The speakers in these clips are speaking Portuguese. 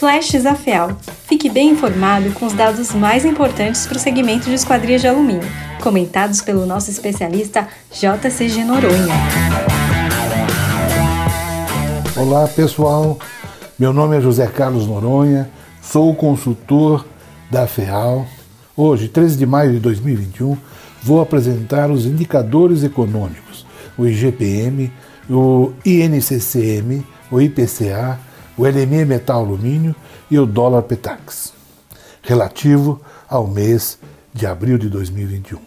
Flashes AFEAL. Fique bem informado com os dados mais importantes para o segmento de esquadrias de alumínio, comentados pelo nosso especialista JCG Noronha. Olá pessoal, meu nome é José Carlos Noronha, sou consultor da FEAL. Hoje, 13 de maio de 2021, vou apresentar os indicadores econômicos, o IGPM, o INCCM, o IPCA, o LME Metal Alumínio e o dólar Petax, relativo ao mês de abril de 2021.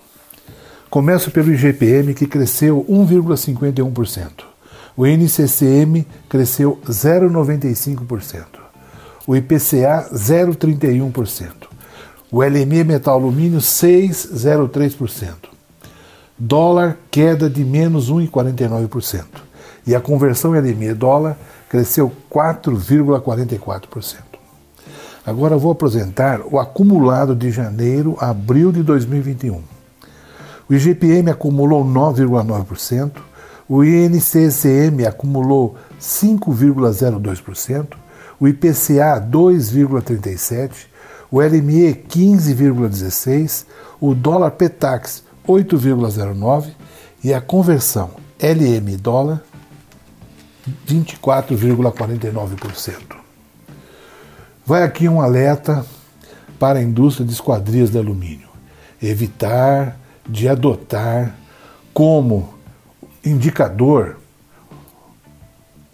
Começo pelo IGPM, que cresceu 1,51%. O NCCM cresceu 0,95%. O IPCA, 0,31%. O LME Metal Alumínio, 6,03%. Dólar, queda de menos 1,49%. E a conversão LME dólar cresceu 4,44%. Agora vou apresentar o acumulado de janeiro a abril de 2021. O IGPM acumulou 9,9%, o INCCM acumulou 5,02%, o IPCA 2,37%, o LME 15,16%, o dólar Petax 8,09% e a conversão LM dólar 24,49%. Vai aqui um alerta para a indústria de esquadrias de alumínio. Evitar de adotar como indicador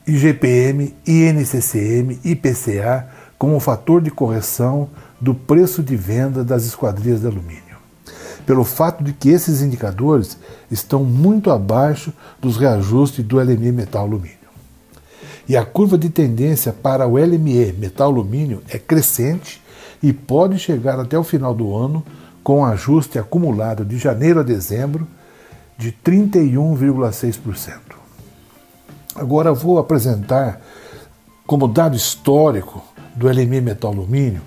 IGPM, INCCM, IPCA como fator de correção do preço de venda das esquadrias de alumínio pelo fato de que esses indicadores estão muito abaixo dos reajustes do LME metal alumínio. E a curva de tendência para o LME metal alumínio é crescente e pode chegar até o final do ano com ajuste acumulado de janeiro a dezembro de 31,6%. Agora vou apresentar como dado histórico do LME metal alumínio,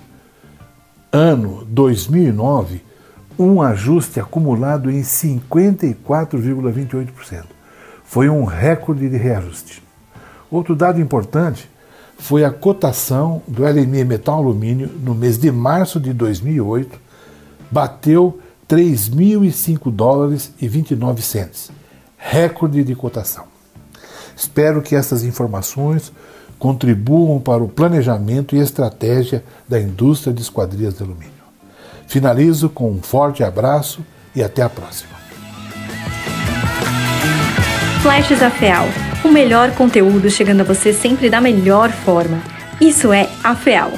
ano 2009, um ajuste acumulado em 54,28%. Foi um recorde de reajuste. Outro dado importante foi a cotação do LME metal alumínio no mês de março de 2008, bateu 3.005 dólares e 29 centes, recorde de cotação. Espero que essas informações contribuam para o planejamento e estratégia da indústria de esquadrias de alumínio. Finalizo com um forte abraço e até a próxima. Flashes AFEAL o melhor conteúdo chegando a você sempre da melhor forma. Isso é a FEAL.